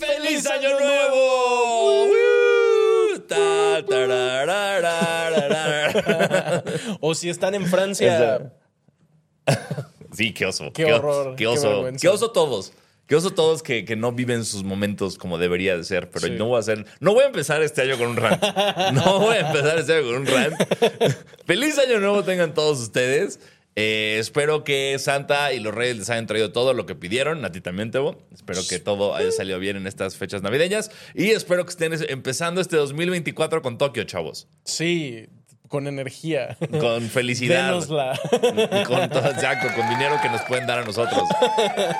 ¡Feliz Año Nuevo! O si están en Francia. Sí, qué oso. Qué o- horror, Qué qué oso. vergüenza. Qué oso todos. Qué oso todos que, que no viven sus momentos como debería de ser. Pero Sí. no voy a hacer. No voy a empezar este año con un rant. No voy a empezar este año con un rant. Feliz Año Nuevo tengan todos ustedes. Eh, espero que Santa y los Reyes les hayan traído todo lo que pidieron. A ti también, Tebo. Espero que todo haya salido bien en estas fechas navideñas. Y espero que estén empezando este 2024 con Tokio, chavos. Sí, con energía. Con felicidad. Con todo, exacto, con dinero que nos pueden dar a nosotros.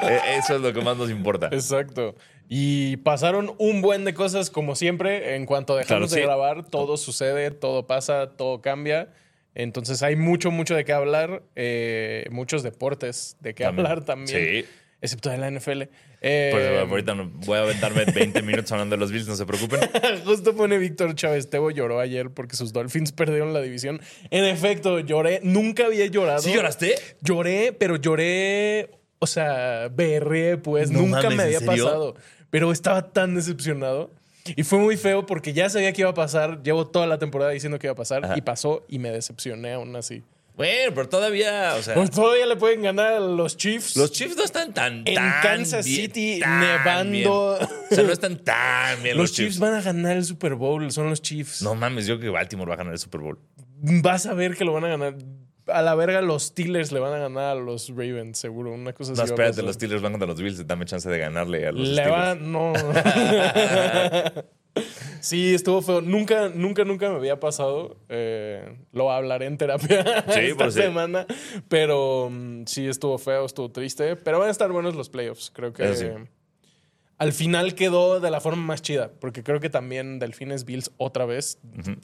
Eh, Eso es lo que más nos importa. Exacto. Y pasaron un buen de cosas como siempre. En cuanto dejamos Claro, de sí. grabar, todo sucede, todo pasa, todo cambia. Entonces hay mucho, mucho de qué hablar. eh, muchos deportes de qué También. hablar también. Sí. Excepto de la NFL. Eh, Por eso, ahorita no- voy a aventarme 20 minutos hablando de los Bills, no se preocupen. Justo pone Víctor Chávez. Tebo lloró ayer porque sus Dolphins perdieron la división. En efecto, lloré. Nunca había llorado. ¿Sí lloraste? Lloré, pero lloré. O sea, berré, pues. No Nunca mames, me ¿en había pasado. Pero estaba tan decepcionado. Y fue muy feo porque ya sabía que iba a pasar. Llevo toda la temporada diciendo que iba a pasar. Ajá. Y pasó y me decepcioné aún así. Bueno, pero todavía, o sea, Pues todavía le pueden ganar a los Chiefs. los Chiefs no están tan, En tan Kansas bien, City, tan nevando. bien. O sea, no están tan bien los los, Chiefs van a ganar el Super Bowl. Son los Chiefs. No mames, yo creo que Baltimore va a ganar el Super Bowl. Vas a ver que lo van a ganar. A la verga, los Steelers le van a ganar a los Ravens, seguro. Una cosa así. No, espérate, los Steelers van contra los Bills, dame chance de ganarle a los Le Steelers. van. No. sí, estuvo feo. Nunca, nunca, nunca me había pasado. Eh, lo hablaré en terapia Sí, esta por sí. semana. Pero mm, sí, estuvo feo, estuvo triste. Pero van a estar buenos los playoffs. Creo que. Al final quedó de la forma más chida, porque creo que también Delfines Bills otra vez.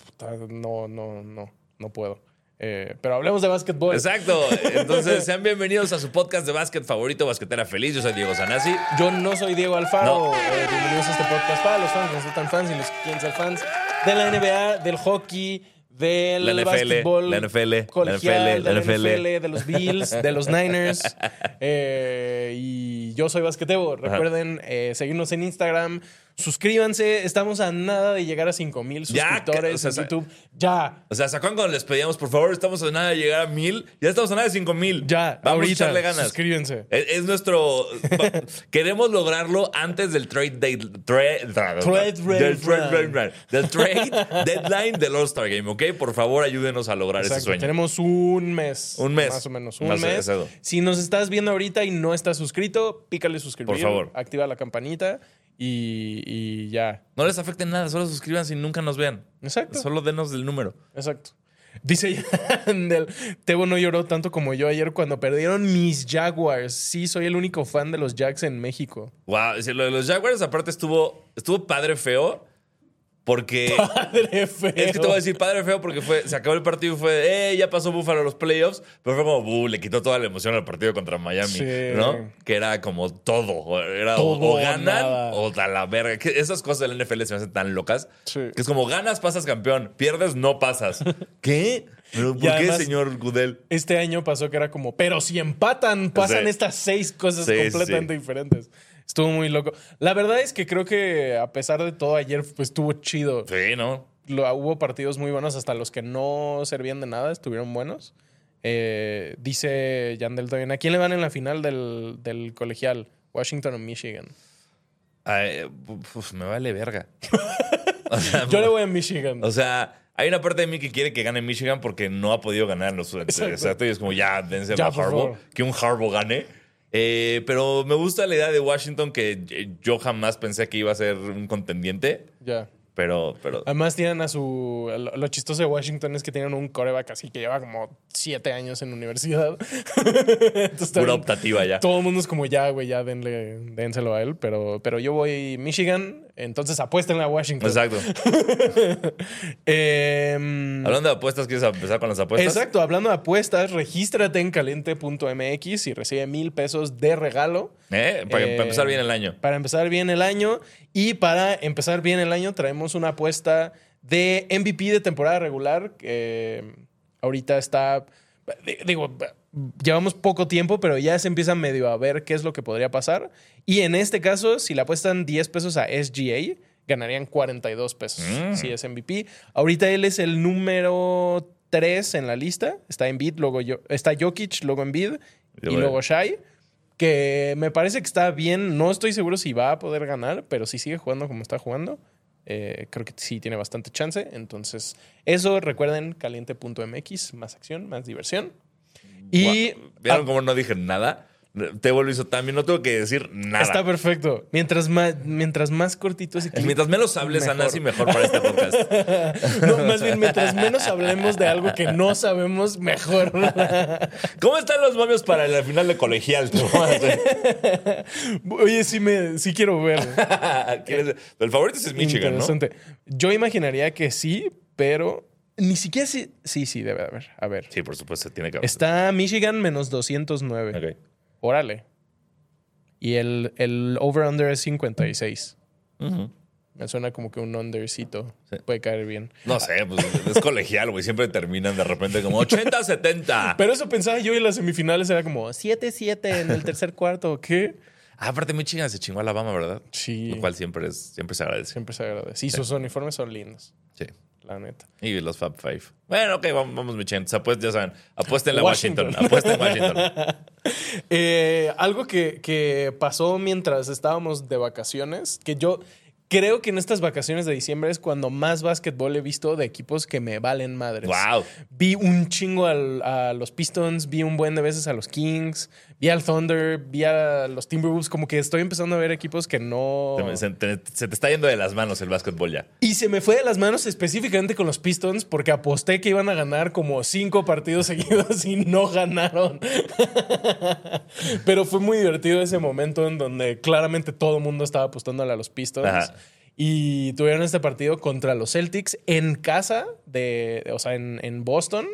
puta, no, no, no, no puedo. Eh, pero hablemos de básquetbol. Exacto. Entonces, sean bienvenidos a su podcast de básquet favorito, Basquetera Feliz. Yo soy Diego Sanasi. Yo no soy Diego Alfaro. No. Eh, bienvenidos a este podcast para los fans, que no tan fans y los que quieren ser fans de la NBA, del hockey, del La NFL, básquetbol la NFL, la NFL, la de NFL. de los Bills, de los Niners. Eh, y yo soy Basquetebo. Recuerden seguirnos en Instagram. Suscríbanse. Estamos a nada de llegar a 5 mil Ya, suscriptores o sea, en YouTube. Ya. O sea, ¿se acuerdan cuando les pedíamos, por favor, estamos a nada de llegar a mil? Ya estamos a nada de cinco mil. Ya. Vamos ahorita, a echarle ganas. Suscríbanse. Es, es nuestro. queremos lograrlo antes del trade day- tra- tra- Trade del trade. Del trade deadline del All-Star Game, ¿ok? Por favor, ayúdenos a lograr ese sueño. tenemos un mes. Un mes. Más o menos. Un Más mes. exacto. Si nos estás viendo ahorita y no estás suscrito, pícale suscribir. Por favor. Activa la campanita y, y ya. No les afecte nada, solo suscríbanse y nunca nos vean. Exacto. Solo denos el número. Exacto. Dice Yandel, Tebo no lloró tanto como yo ayer cuando perdieron mis Jaguars. Sí, soy el único fan de los Jacks en México. Wow, lo de los Jaguars aparte estuvo, estuvo padre feo. Porque Padre feo. Es que te voy a decir padre feo porque fue, se acabó el partido y fue, eh, ya pasó Buffalo a los playoffs, pero fue como, le quitó toda la emoción al partido contra Miami, Sí. ¿no? Que era como todo, era o- Todo o, o ganan nada. o a la verga. Que esas cosas del NFL se me hacen tan locas, Sí. que es como ganas, pasas campeón, pierdes, no pasas. ¿Qué? ¿Pero ¿Por Y qué, además- señor Gudel? Este año pasó que era como, pero si empatan, pasan Sí. estas seis cosas completamente diferentes. Estuvo muy loco. La verdad es que creo que a pesar de todo, ayer pues, estuvo chido. Sí, ¿no? Lo- hubo partidos muy buenos, hasta los que no servían de nada, estuvieron buenos. Eh, dice Yandel también, ¿a quién le van en la final del, del colegial? Washington o Michigan. Ay, uf, me vale verga. O sea, Yo le voy a Michigan. O sea, hay una parte de mí que quiere que gane Michigan porque no ha podido ganar en los Exacto. Exacto. Y es como, ya, dense a Harbaugh. Que un Harbaugh gane. Eh, pero me gusta la idea de Washington que eh, yo jamás pensé que iba a ser un contendiente. ya. Pero, pero. Además tienen a su... Lo, chistoso de Washington es que tienen un coreback así que lleva como siete años en universidad. Entonces, Pura optativa ya. Todo el mundo es como ya, güey, ya denle, dénselo a él. Pero, pero yo voy Michigan. Entonces apuesten a Washington. Exacto. Em, Hablando de apuestas, ¿quieres empezar con las apuestas? Exacto, hablando de apuestas, regístrate en caliente.mx y recibe mil pesos de regalo. ¿Eh? Para, Eh, para empezar bien el año. Para empezar bien el año. Y para empezar bien el año, traemos una apuesta de MVP de temporada regular. Que ahorita está. di- Digo, llevamos poco tiempo, pero ya se empieza medio a ver qué es lo que podría pasar. Y en este caso, si le apuestan 10 pesos a SGA, ganarían 42 pesos Mm. si es MVP. Ahorita él es el número 3 en la lista. Está en bid, luego yo, está Jokic, luego en bid y luego Shai. Que me parece que está bien. No estoy seguro si va a poder ganar, pero si sigue jugando como está jugando, eh, creo que sí tiene bastante chance. Entonces, eso recuerden, caliente.mx, más acción, más diversión. Y. ¿Vieron ah, cómo no dije nada? Tebo lo hizo también, no tengo que decir nada. está perfecto. Mientras más, mientras más cortito ese clip, Mientras menos hables, mejor. Anasi, mejor para este podcast. No, más bien, mientras menos hablemos de algo que no sabemos, mejor. ¿Cómo están los momios para la final de colegial? Oye, sí, me, sí quiero ver. ¿Quieres- El favorito es Michigan, ¿no? Interesante. Yo imaginaría que sí, pero ni siquiera sí. Sí, sí, debe haber. A ver. Sí, por supuesto, tiene que haber. Está Michigan menos 209. Ok. Órale. Y el, el over-under es 56. Ujú. Me suena como que un undercito. Sí. Puede caer bien. No sé, pues es colegial, güey. Siempre terminan de repente como 80-70. Pero eso pensaba yo y las semifinales era como 7-7 en el tercer cuarto. ¿o ¿Qué? Ah, aparte, Michigan se chingó a Alabama, ¿verdad? Sí. Lo cual siempre, es, siempre se agradece. Siempre se agradece. Y sus uniformes son lindos, Sí. La neta. Y los Fab Five. Bueno, ok, vamos, vamos. Apuest, ya saben, apuesten en la Washington. Washington. Apuesten en Washington. Eh, algo que, que pasó mientras estábamos de vacaciones, que yo creo que en estas vacaciones de diciembre es cuando más básquetbol he visto de equipos que me valen madres. wow. Vi un chingo al- a los Pistons, vi un buen de veces a los Kings, vi al Thunder, vi a los Timberwolves, como que estoy empezando a ver equipos que no... Se, te, se te está yendo de las manos el básquetbol ya. Y se me fue de las manos específicamente con los Pistons porque aposté que iban a ganar como cinco partidos seguidos y no ganaron. Pero fue muy divertido ese momento en donde claramente todo el mundo estaba apostándole a los Pistons. Ajá. Y tuvieron este partido contra los Celtics en casa, de, o sea, en, en Boston.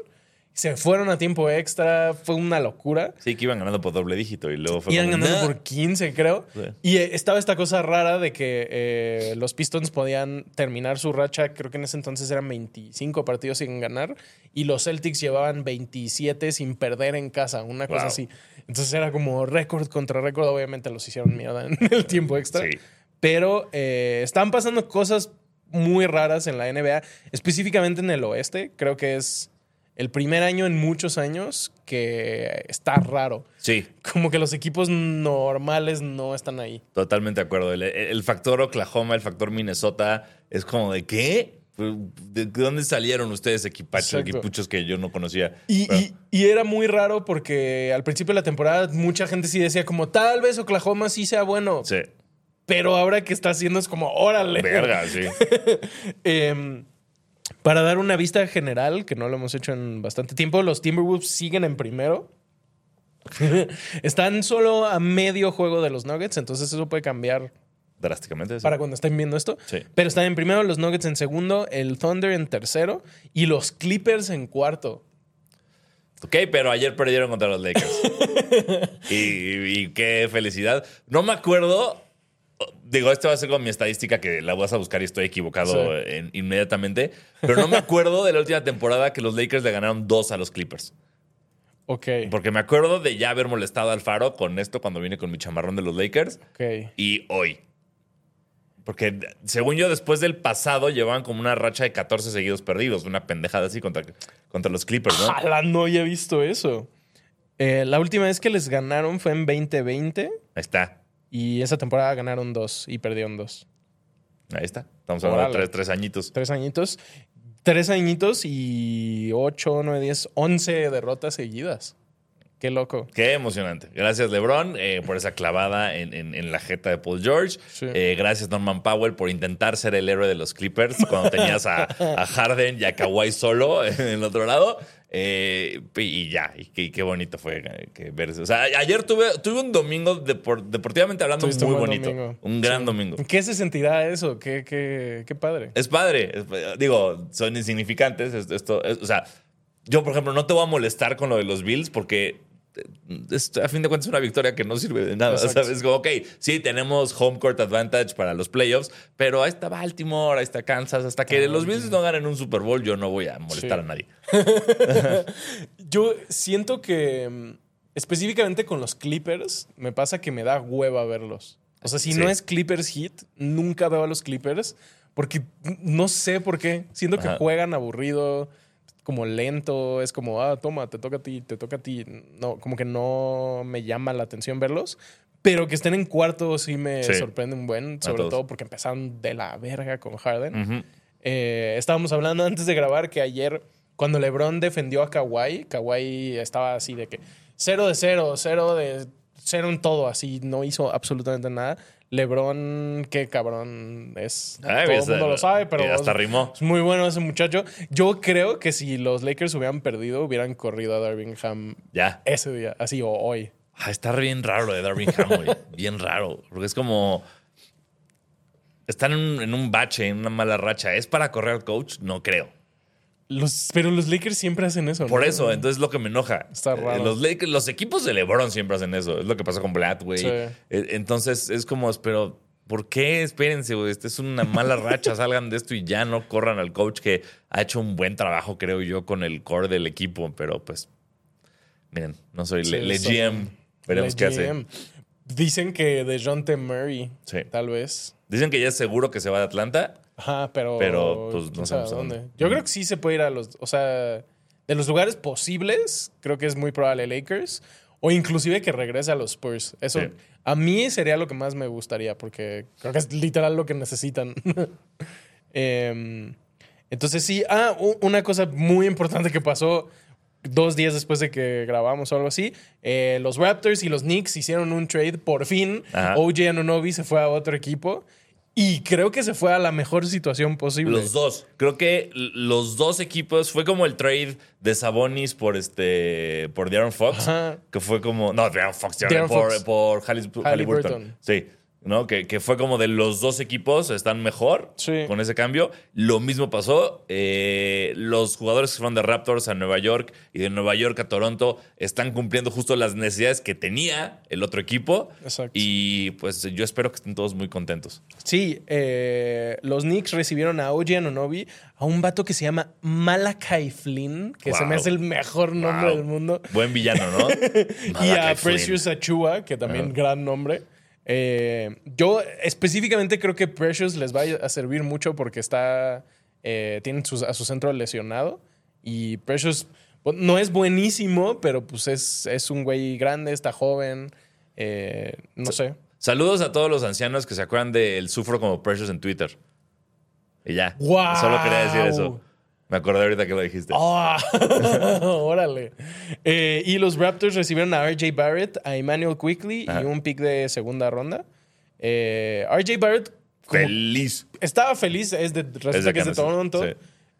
Se fueron a tiempo extra, fue una locura. Sí, que iban ganando por doble dígito y luego fue Iban como, ganando por 15, creo. Sí. Y eh, estaba esta cosa rara de que eh, los Pistons podían terminar su racha, creo que en ese entonces eran 25 partidos sin ganar, y los Celtics llevaban 27 sin perder en casa, una cosa Wow. así. Entonces era como récord contra récord, obviamente los hicieron mierda en el tiempo extra. Sí. Pero eh, están pasando cosas muy raras en la NBA, específicamente en el oeste. Creo que es el primer año en muchos años que está raro Sí, como que los equipos normales no están ahí. totalmente de acuerdo. El, el factor Oklahoma, el factor Minnesota, es como de ¿qué? ¿De dónde salieron ustedes equipachos, Exacto. equipuchos que yo no conocía? Y, Pero- y- y era muy raro porque al principio de la temporada mucha gente sí decía como tal vez Oklahoma sí sea bueno, sí. Pero ahora que está haciendo es como órale. Verga, sí. Em, para dar una vista general, que no lo hemos hecho en bastante tiempo, los Timberwolves siguen en primero. Están solo a medio juego de los Nuggets, entonces eso puede cambiar Drásticamente. sí. para cuando estén viendo esto. Sí. Pero están en primero, los Nuggets en segundo, el Thunder en tercero y los Clippers en cuarto. Ok, pero ayer perdieron contra los Lakers. y, y qué felicidad. No me acuerdo. Digo, esto va a ser con mi estadística que la vas a buscar y estoy equivocado Sí. en- inmediatamente. Pero no me acuerdo de la última temporada que los Lakers le ganaron dos a los Clippers. Ok. Porque me acuerdo de ya haber molestado al Faro con esto cuando vine con mi chamarrón de los Lakers Ok. y hoy. Porque según yo, después del pasado llevaban como una racha de 14 seguidos perdidos. Una pendejada así contra, contra los Clippers, ¿no? Ojalá no haya visto eso. Eh, la última vez que les ganaron fue en 2020 Ahí está. Y esa temporada ganaron dos y perdieron dos. Ahí está. Estamos hablando de Órale. tres, tres añitos. Tres añitos. Tres añitos y ocho, nueve, diez, once derrotas seguidas. Qué loco. Qué emocionante. Gracias, LeBron, eh, por esa clavada en, en- en la jeta de Paul George. Sí. Eh, gracias, Norman Powell, por intentar ser el héroe de los Clippers cuando tenías a, a Harden y a Kawhi solo en el otro lado. Eh, y ya, y qué, qué bonito fue que verse. O sea, ayer tuve, tuve un domingo depor- deportivamente hablando Tuviste muy un bonito. domingo. Un gran Sí. domingo. ¿Qué se sentirá eso? Qué, qué, qué padre. Es padre. es- digo, son insignificantes. es- Esto, es- o sea, yo, por ejemplo, no te voy a molestar con lo de los Bills porque es- a fin de cuentas es una victoria que no sirve de nada. Exacto. ¿sabes? Como, ok, sí, tenemos home court advantage para los playoffs, pero ahí está Baltimore, ahí está Kansas. Hasta que los Bills no ganen un Super Bowl, yo no voy a molestar Sí. a nadie. Yo siento que mm, específicamente con los Clippers me pasa que me da hueva verlos. O sea, si Sí. no es Clippers Hit, nunca veo a los Clippers porque no sé por qué. Siento que Ajá. juegan aburrido, como lento, es como, ah, toma, te toca a ti, te toca a ti. No, como que no me llama la atención verlos. Pero que estén en cuarto sí me Sí. sorprende un buen, sobre todo porque empezaron de la verga con Harden. Ujú. Eh, estábamos hablando antes de grabar que ayer, cuando LeBron defendió a Kawhi, Kawhi estaba así de que cero de cero, cero de cero en todo, así no hizo absolutamente nada. LeBron, qué cabrón es. Ay, todo el mundo lo sabe, pero hasta rimó. es muy bueno ese muchacho. Yo creo que si los Lakers hubieran perdido, hubieran corrido a Darvingham Ya. ese día, así o hoy. Ah, está bien raro lo de Darvin Ham, güey. Bien raro. Porque es como. Están en un, en un bache, en una mala racha. ¿Es para correr al coach? No creo. Los, pero los Lakers siempre hacen eso. Por ¿no? eso, entonces es lo que me enoja. Está raro. Eh, Los, Lakers- los equipos de LeBron siempre hacen eso. Es lo que pasó con Blatt, güey. Sí. Eh, Entonces es como, pero ¿por qué? Espérense, güey. Esta es una mala racha. Salgan de esto y ya no corran al coach que ha hecho un buen trabajo, creo yo, con el core del equipo. Pero pues, miren, no soy Sí, le, le son- GM. Veremos Le qué hace. GM. Dicen que de John T. Murray, Sí. tal vez. Dicen que ya es seguro que se va de Atlanta. Ajá, pero. Pero, pues, no sabe sabemos dónde. dónde. Yo creo que sí se puede ir a los. O sea, de los lugares posibles, creo que es muy probable Lakers. O inclusive que regrese a los Spurs. Eso Sí. a mí sería lo que más me gustaría, porque creo que es literal lo que necesitan. Em, entonces, sí. Ah, una cosa muy importante que pasó dos días después de que grabamos o algo así. eh, los Raptors y los Knicks hicieron un trade. Por fin, Ajá. OG Anunobi se fue a otro equipo. Y creo que se fue a la mejor situación posible. Los dos. Creo que los dos equipos fue como el trade de Sabonis por este por De'Aaron Fox, Ajá. que fue como no De'Aaron Fox, De'Aaron De'Aaron por, Fox. por Hallis- Halliburton. Halliburton. Sí. ¿No? Que, que fue como de los dos equipos están mejor Sí. con ese cambio. Lo mismo pasó. eh, los jugadores que fueron de Raptors a Nueva York y de Nueva York a Toronto están cumpliendo justo las necesidades que tenía el otro equipo. Exacto. Y pues yo espero que estén todos muy contentos. Sí, eh, los Knicks recibieron a OG Anunobi, a un vato que se llama Malachi Flynn, que se me hace el mejor nombre Wow. del mundo. Buen villano, ¿no? y a. Precious Achua, que también gran nombre. Eh, yo específicamente creo que Precious les va a servir mucho porque está eh, tienen sus- a su centro lesionado y Precious pues, no es buenísimo, pero pues es, es un güey grande, está joven, eh, no sé. Saludos a todos los ancianos que se acuerdan del sufro como Precious en Twitter. Y ya. Solo quería decir eso. Me acordé ahorita que lo dijiste. ¡Ah! Órale. Eh, y los Raptors recibieron a RJ Barrett, a Emmanuel Quickly Ajá. y un pick de segunda ronda. Eh, RJ Barrett Feliz. estaba feliz, es de, Es de que es de Toronto. sí.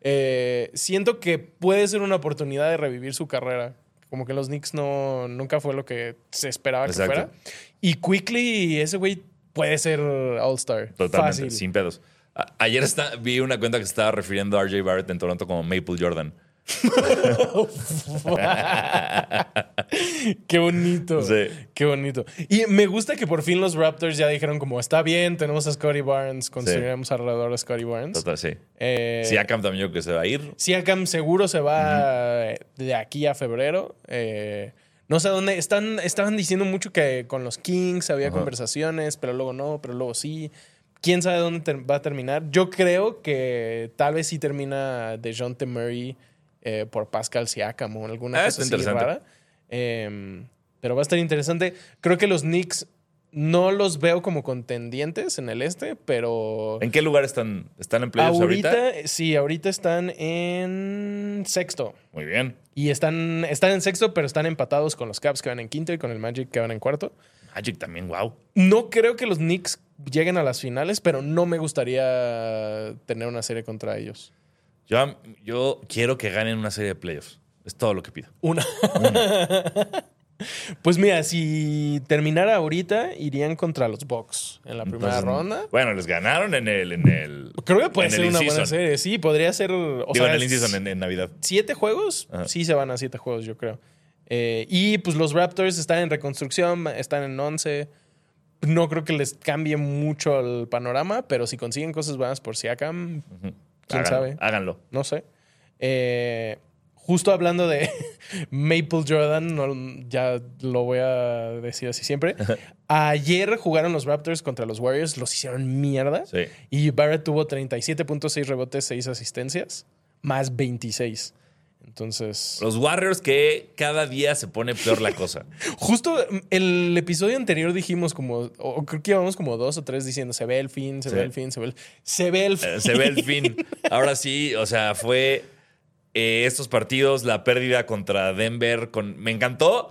Eh, siento que puede ser una oportunidad de revivir su carrera. Como que los Knicks no, nunca fue lo que se esperaba Exacto. que fuera. Y Quickly, ese güey puede ser All-Star. Totalmente. Fácil. Sin pedos. A- ayer está- vi una cuenta que se estaba refiriendo a RJ Barrett en Toronto como Maple Jordan. Qué bonito. Sí. Qué bonito. Y me gusta que por fin los Raptors ya dijeron como, está bien, tenemos a Scotty Barnes, construiremos alrededor de Scotty Barnes. Total, sí. Eh, Siakam también yo creo que se va a ir. Siakam seguro se va de aquí a febrero. Eh, no sé dónde. Están, estaban diciendo mucho que con los Kings había conversaciones, pero luego no, pero luego sí. ¿Quién sabe dónde va a terminar? Yo creo que tal vez sí termina de John T. Murray eh, por Pascal Siakam o alguna Ah, cosa así interesante. rara. Eh, pero va a estar interesante. Creo que los Knicks no los veo como contendientes en el este, pero ¿En qué lugar están? ¿Están en playoffs ahorita? ahorita, sí, ahorita están en sexto. Muy bien. Y están, están en sexto, pero están empatados con los Caps que van en quinto y con el Magic que van en cuarto. Magic también, wow. No creo que los Knicks lleguen a las finales, pero no me gustaría tener una serie contra ellos. Yo, yo quiero que ganen una serie de playoffs. Es todo lo que pido. Una. pues mira, si terminara ahorita, irían contra los Bucks en la primera Entonces, ronda. Bueno, les ganaron en el. En el Creo que puede ser una buena serie. Sí, podría ser. O Digo, sea, en el en, en Navidad. siete juegos, Ajá. sí se van a siete juegos, yo creo. Eh, y pues los Raptors están en reconstrucción, están en 11. No creo que les cambie mucho el panorama, pero si consiguen cosas buenas por Siakam, quién Háganlo, sabe. Háganlo. No sé. Eh, justo hablando de Maple Jordan, no- ya lo voy a decir así siempre. Ayer jugaron los Raptors contra los Warriors, los hicieron mierda. Sí. Y Barrett tuvo 37.6 rebotes, 6 asistencias, más 26. Entonces, Los Warriors que cada día se pone peor la cosa. justo el episodio anterior dijimos como, o creo que íbamos como dos o tres diciendo, se ve el fin, se ve el fin, se ve el, se ve el fin. Eh, se ve el fin. Ahora sí, o sea, fue eh, estos partidos, la pérdida contra Denver. Con, me encantó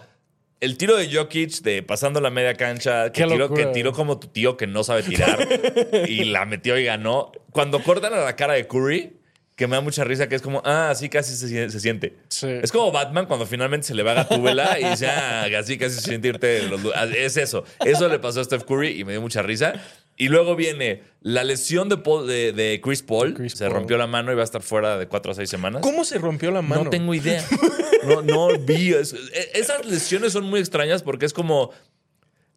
el tiro de Jokic de pasando la media cancha, que tiró, que tiró como tu tío que no sabe tirar y la metió y ganó. Cuando cortan a la cara de Curry, que me da mucha risa, que es como, ah, así casi se, se siente. Sí. Es como Batman cuando finalmente se le va a Gatúbela y dice, ah, así casi se siente irte los ah, Es eso. Eso le pasó a Steph Curry y me dio mucha risa. Y luego viene la lesión de, Paul- de, de Chris Paul. Chris se Paul. rompió la mano y va a estar fuera de cuatro a seis semanas. ¿Cómo se rompió la mano? No tengo idea. No, no vi. Es- e- esas lesiones son muy extrañas porque es como.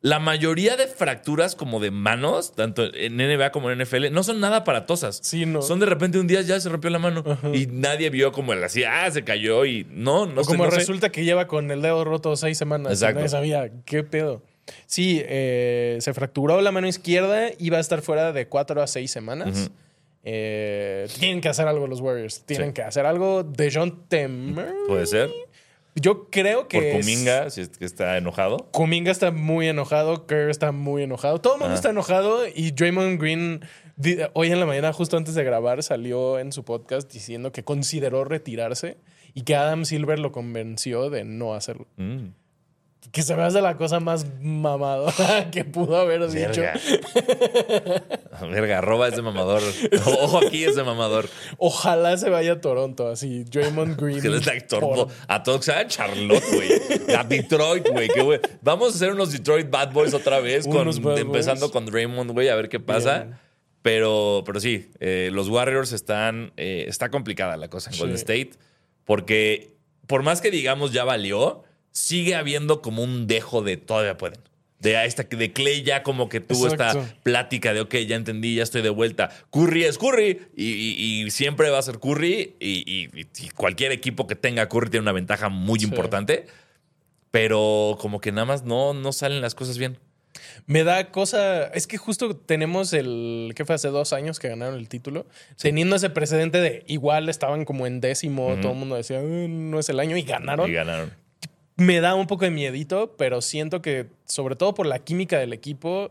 La mayoría de fracturas como de manos, tanto en NBA como en NFL, no son nada aparatosas. Sí, no. Son de repente un día ya se rompió la mano y nadie vio como el así, ah, se cayó y no, no o sé, como no sé. resulta que lleva con el dedo roto seis semanas. Exacto. Nadie sabía qué pedo. Sí, eh, se fracturó la mano izquierda y va a estar fuera de cuatro a seis semanas. Eh, tienen que hacer algo los Warriors. Tienen Sí. que hacer algo. De John Temer. Puede ser. Yo creo que. Por es- Kuminga, si es que está enojado. Kuminga está muy enojado, Kerr está muy enojado, todo el mundo Ah. está enojado y Draymond Green hoy en la mañana, justo antes de grabar, salió en su podcast diciendo que consideró retirarse y que Adam Silver lo convenció de no hacerlo. Mm, Que se me hace la cosa más mamadora que pudo haber dicho. verga. verga, arroba ese mamador. Ojo aquí ese mamador. Ojalá se vaya a Toronto, así, Draymond Green. Por- A todos que se vayan a Charlotte, güey. A Detroit, güey. Vamos a hacer unos Detroit Bad Boys otra vez. Con, empezando Boys. con Draymond, güey, a ver qué pasa. Bien. Pero, pero sí, eh, los Warriors están. eh, está complicada la cosa en Sí. Golden State. Porque por más que digamos ya valió, sigue habiendo como un dejo de todavía pueden. De, a esta, de Clay ya como que tuvo Exacto. esta plática de, ok, ya entendí, ya estoy de vuelta. Curry es Curry y, y- y siempre va a ser Curry y, cualquier equipo que tenga Curry tiene una ventaja muy Sí. importante. Pero como que nada más no, no salen las cosas bien. Me da cosa. Es que justo tenemos el. ¿Qué fue hace dos años que ganaron el título? Teniendo ese precedente de igual estaban como en décimo, todo el mundo decía, "Eh, no es el año y ganaron. Y ganaron. Me da un poco de miedito, pero siento que, sobre todo por la química del equipo,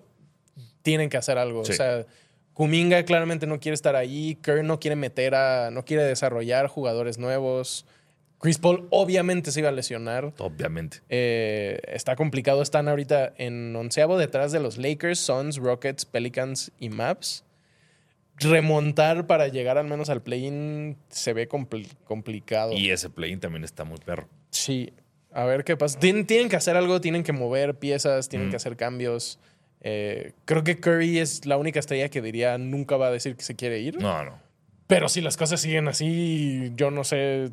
tienen que hacer algo. Sí. O sea, Kuminga claramente no quiere estar ahí. Kerr no quiere meter a. no quiere desarrollar jugadores nuevos. Chris Paul obviamente se iba a lesionar. Obviamente. Eh, está complicado. Están ahorita en onceavo detrás de los Lakers, Suns, Rockets, Pelicans y Maps. Remontar para llegar al menos al play-in se ve compl- complicado. Y ese play también está muy perro. Sí. A ver qué pasa. Tien- tienen que hacer algo, tienen que mover piezas, tienen Mm. que hacer cambios. Eh, creo que Curry es la única estrella que diría nunca va a decir que se quiere ir. No, no. Pero si las cosas siguen así, yo no sé.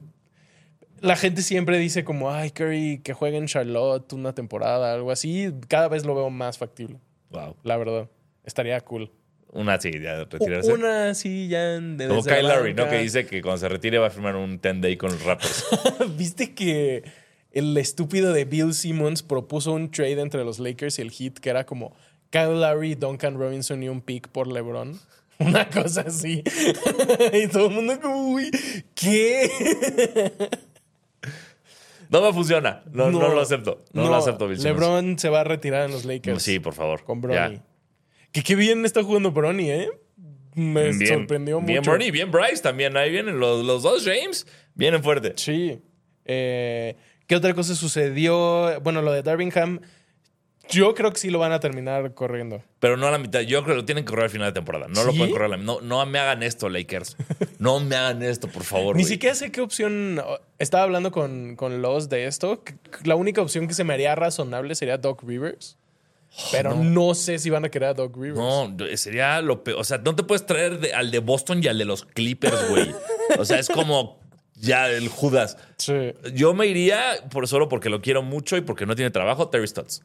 La gente siempre dice como, ay, Curry, que juegue en Charlotte una temporada, algo así. Cada vez lo veo más factible, Wow. la verdad. Estaría cool. Una sí, ya retirarse. Una sí, ya de Como Kyle Larry, ¿no? Que dice que cuando se retire va a firmar un 10 day con los Raptors. ¿Viste que el estúpido de Bill Simmons propuso un trade entre los Lakers y el Heat que era como Kyle Larry, Duncan Robinson y un pick por LeBron? Una cosa así. y todo el mundo como, uy, ¿qué? No me funciona. No, no, lo acepto. No, lo acepto, Bill Simmons. LeBron se va a retirar en los Lakers. Sí, por favor. Con Ya. Bronny. Que qué bien está jugando Bronny, ¿eh? Me Bien, sorprendió Bien mucho. Bronny, bien Bryce también. Ahí vienen los, los dos James. Vienen fuerte. Sí. Eh, ¿Qué otra cosa sucedió? Bueno, lo de Darvingham. Yo creo que sí lo van a terminar corriendo. Pero no a la mitad. Yo creo que lo tienen que correr al final de temporada. No lo pueden correr a la No, no me hagan esto, Lakers. No me hagan esto, por favor. Ni siquiera sé qué opción. Estaba hablando con, con los de esto. La única opción que se me haría razonable sería Doc Rivers. Pero no. sé si van a querer a Doc Rivers. No, sería lo peor. O sea, no te puedes traer de- al de Boston y al de los Clippers, güey. O sea, es como ya el Judas. Sí. Yo me iría por solo porque lo quiero mucho y porque no tiene trabajo, Terry Stotts.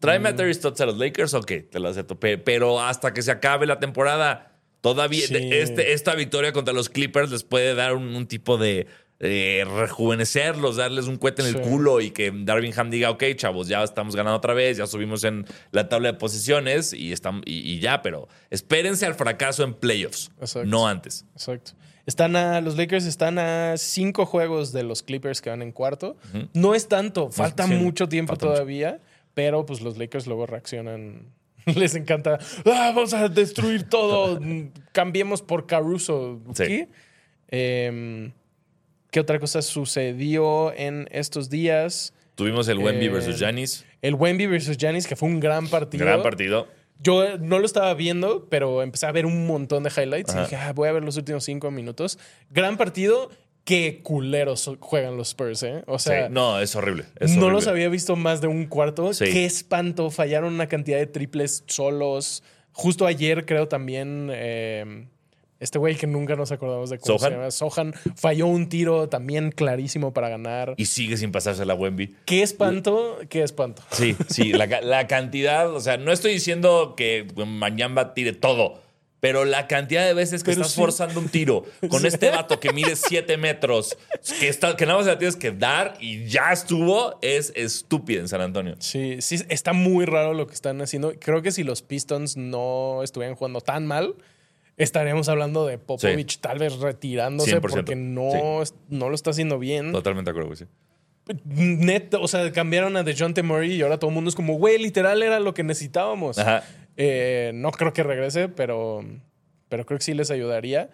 Tráeme Mm. a Terry Stotts a los Lakers, ok, te lo acepto. Pe- Pero hasta que se acabe la temporada, todavía Sí. este, esta victoria contra los Clippers les puede dar un, un tipo de eh, rejuvenecerlos, darles un cohete en el culo y que Darvingham diga, ok, chavos, ya estamos ganando otra vez, ya subimos en la tabla de posiciones y, estamos, y, y ya, pero espérense al fracaso en playoffs, Exacto. no antes. Exacto. Están a, los Lakers están a cinco juegos de los Clippers que van en cuarto. No es tanto, falta sí, mucho tiempo falta mucho. todavía, pero pues los Lakers luego reaccionan. Les encanta, "Ah, vamos a destruir todo, cambiemos por Caruso. Sí. ¿Qué? Em, ¿Qué otra cosa sucedió en estos días? Tuvimos el Wemby Eh, versus Giannis, El Wemby versus Giannis, que fue un gran partido. gran partido. Yo eh, no lo estaba viendo, pero empecé a ver un montón de highlights Ajá. y dije, "Ah, voy a ver los últimos cinco minutos. Gran partido. Qué culeros juegan los Spurs, ¿eh? O sea, Sí, no, es horrible. es no los había visto más de un cuarto. Sí. Qué espanto. Fallaron una cantidad de triples solos. Justo ayer, creo también. eh, este güey que nunca nos acordamos de cómo ¿Sohan? se llama. Sohan falló un tiro también clarísimo para ganar. Y sigue sin pasarse la Wemby. Qué espanto, qué espanto. Sí, sí, la, ca- la cantidad, o sea, no estoy diciendo que Mañamba tire todo, pero la cantidad de veces que Pero estás sí. forzando un tiro con este vato que mide 7 metros, que, está, que nada más la tienes que dar y ya estuvo, es estúpida en San Antonio. Sí, sí, está muy raro lo que están haciendo. Creo que si los Pistons no estuvieran jugando tan mal, estaríamos hablando de Popovich Sí. tal vez retirándose 100%, porque no, no lo está haciendo bien. Totalmente de acuerdo, güey. sí. Net, o sea, cambiaron a DeJounte Murray y ahora todo el mundo es como, güey, literal era lo que necesitábamos. Ajá. Eh, no creo que regrese, pero, pero creo que sí les ayudaría.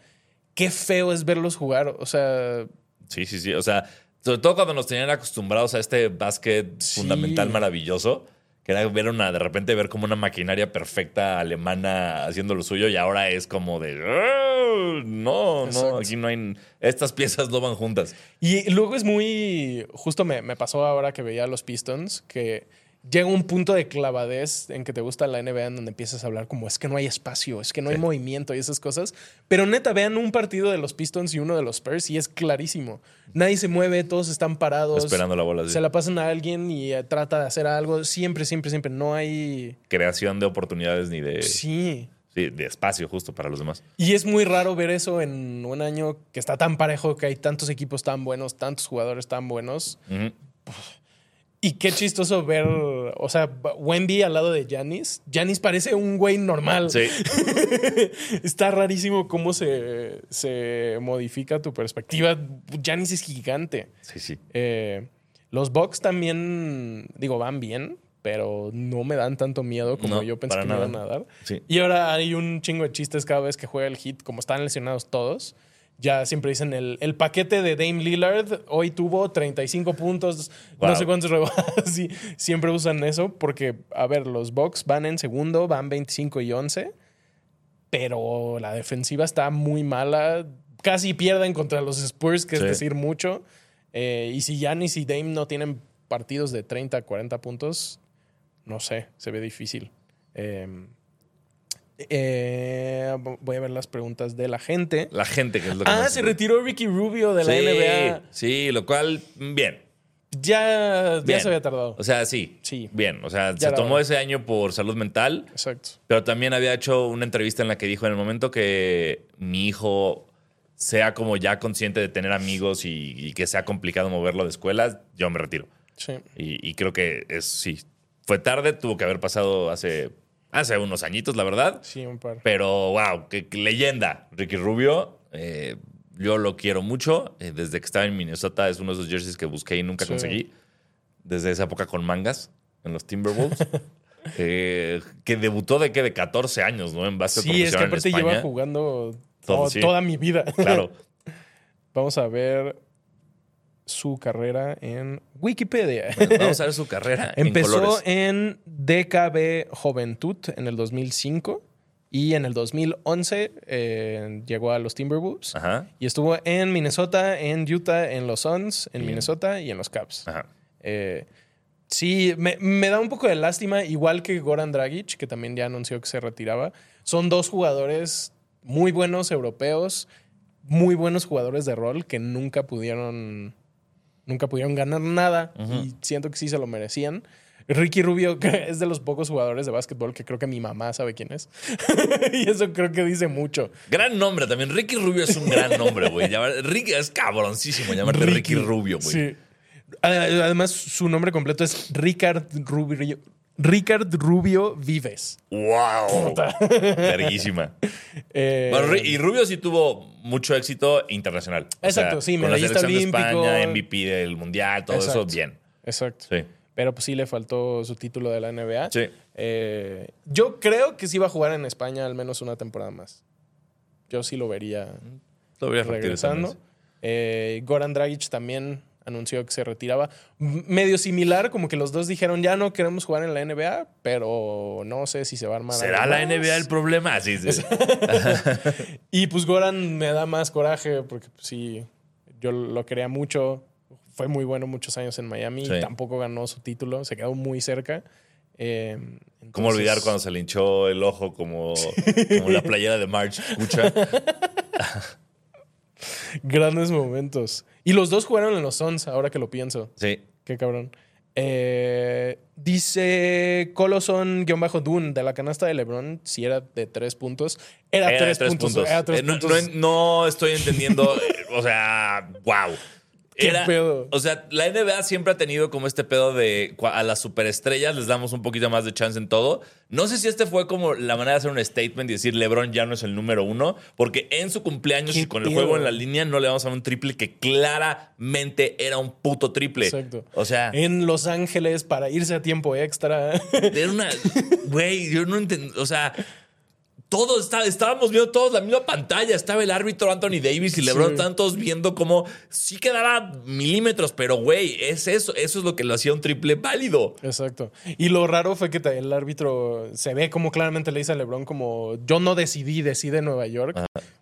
Qué feo es verlos jugar. O sea, Sí, sí, sí. O sea, sobre todo cuando nos tenían acostumbrados a este básquet Sí. fundamental maravilloso, que era ver una, de repente ver como una maquinaria perfecta alemana haciendo lo suyo y ahora es como de, "Ah, no, Exacto. no, aquí no hay, estas piezas no van juntas. Y luego es muy. Justo me, me pasó ahora que veía los Pistons que llega un punto de clavadez en que te gusta la NBA en donde empiezas a hablar como es que no hay espacio, es que no hay Sí. movimiento y esas cosas. Pero neta, vean un partido de los Pistons y uno de los Spurs y es clarísimo. Nadie se mueve, todos están parados. Esperando la bola. sí. Se la pasan a alguien y eh, trata de hacer algo. Siempre, siempre, siempre. No hay. Creación de oportunidades ni de, sí. Sí. de espacio justo para los demás. Y es muy raro ver eso en un año que está tan parejo, que hay tantos equipos tan buenos, tantos jugadores tan buenos. Ujú. Y qué chistoso ver, o sea, Wemby al lado de Janis. Janis parece un güey normal. Sí, Está rarísimo cómo se, se modifica tu perspectiva. Janis es gigante. sí, sí. Eh, los Bucks también, digo, van bien, pero no me dan tanto miedo como No, yo pensé que me iban a dar. Sí. Y ahora hay un chingo de chistes cada vez que juega el hit, como están lesionados todos. Ya siempre dicen el, el paquete de Dame Lillard hoy tuvo 35 puntos, no sé cuántos rebotes. sí, siempre usan eso porque, a ver, los Bucks van en segundo, van 25 y 11, pero la defensiva está muy mala. Casi pierden contra los Spurs, que Sí. es decir mucho. Eh, y si Giannis y Dame no tienen partidos de 30, 40 puntos, no sé, se ve difícil. Eh, eh, voy a ver las preguntas de la gente. La gente que es lo que Ah, más- se retiró Ricky Rubio de la sí, NBA. Sí, lo cual, bien. Ya, se había tardado. O sea, sí. Sí. Bien. O sea, Ya se tomó ese año por salud mental. Exacto. Pero también había hecho una entrevista en la que dijo en el momento que mi hijo sea como ya consciente de tener amigos y, y que sea complicado moverlo de escuela, yo me retiro. Sí. Y, y creo que es, sí, fue tarde, tuvo que haber pasado hace, hace unos añitos, la verdad. Sí, un par. Pero, wow, qué, qué leyenda. Ricky Rubio, eh, Yo lo quiero mucho. Eh, desde que estaba en Minnesota es uno de esos jerseys que busqué y nunca Sí. conseguí. Desde esa época con mangas en los Timberwolves. Eh, que debutó de que de 14 años, ¿no? En básquet Sí, es que aparte lleva jugando Todo, to- sí. toda mi vida. Claro. Vamos a ver su carrera en Wikipedia. Vamos a ver su carrera en Empezó colores. en DKB Juventud en el 2005 y en el 2011 eh, llegó a los Timberwolves Ajá. y estuvo en Minnesota, en Utah, en los Suns, en Bien. Minnesota y en los Cavs. Ajá. Eh, sí, me, me da un poco de lástima, igual que Goran Dragic, que también ya anunció que se retiraba. Son dos jugadores muy buenos europeos, muy buenos jugadores de rol que nunca pudieron, nunca pudieron ganar nada y siento que sí se lo merecían. Ricky Rubio que es de los pocos jugadores de básquetbol que creo que mi mamá sabe quién es. y eso creo que dice mucho. Gran nombre también. Ricky Rubio es un gran nombre, güey. Ricky es cabroncísimo llamarte Ricky, Rubio, güey. Sí. Ade- Además, su nombre completo es Ricard Rubio, Ricard Rubio Vives. ¡Wow! Verguísima. Eh, Bueno, y Rubio sí tuvo mucho éxito internacional. O Exacto, sí, con la selección de olímpico. España, MVP del Mundial, todo Exacto. eso, bien. Exacto. Sí. Pero pues sí le faltó su título de la NBA. Sí. Eh, yo creo que sí va a jugar en España al menos una temporada más. Yo sí lo vería Lo voy a repetir regresando. Eh, Goran Dragic también anunció que se retiraba. Medio similar, como que los dos dijeron ya no queremos jugar en la NBA, pero no sé si se va a armar. ¿Será la más. NBA el problema? Sí, sí. Y pues Goran me da más coraje porque pues, sí, yo lo quería mucho. Fue muy bueno muchos años en Miami. Sí. Tampoco ganó su título, se quedó muy cerca. Eh, ¿Cómo olvidar cuando se le hinchó el ojo como, como la playera de March? Grandes momentos. Y los dos jugaron en los Suns, ahora que lo pienso. Sí. Qué cabrón. Eh, dice Coloson-Dune de la canasta de LeBron, si era de tres puntos. Era, Era de tres, puntos. Era tres Eh, no, puntos. no- no estoy entendiendo. o sea, wow. ¿Qué pedo? O sea, la NBA siempre ha tenido como este pedo de a las superestrellas les damos un poquito más de chance en todo. No sé si este fue como la manera de hacer un statement y decir LeBron ya no es el número uno, porque en su cumpleaños ¿Qué y con el juego en la línea no le vamos a dar un triple que claramente era un puto triple. Exacto. O sea, En Los Ángeles para irse a tiempo extra. era una. Güey, yo no entiendo. O sea, todos está- estábamos viendo todos la misma pantalla. Estaba el árbitro Anthony Davis y LeBron, Sí. estaban todos viendo cómo sí quedaba milímetros, pero güey, es eso. Eso es lo que lo hacía un triple válido. Exacto. Y lo raro fue que el árbitro se ve como claramente le dice a LeBron como yo no decidí, decide Nueva York.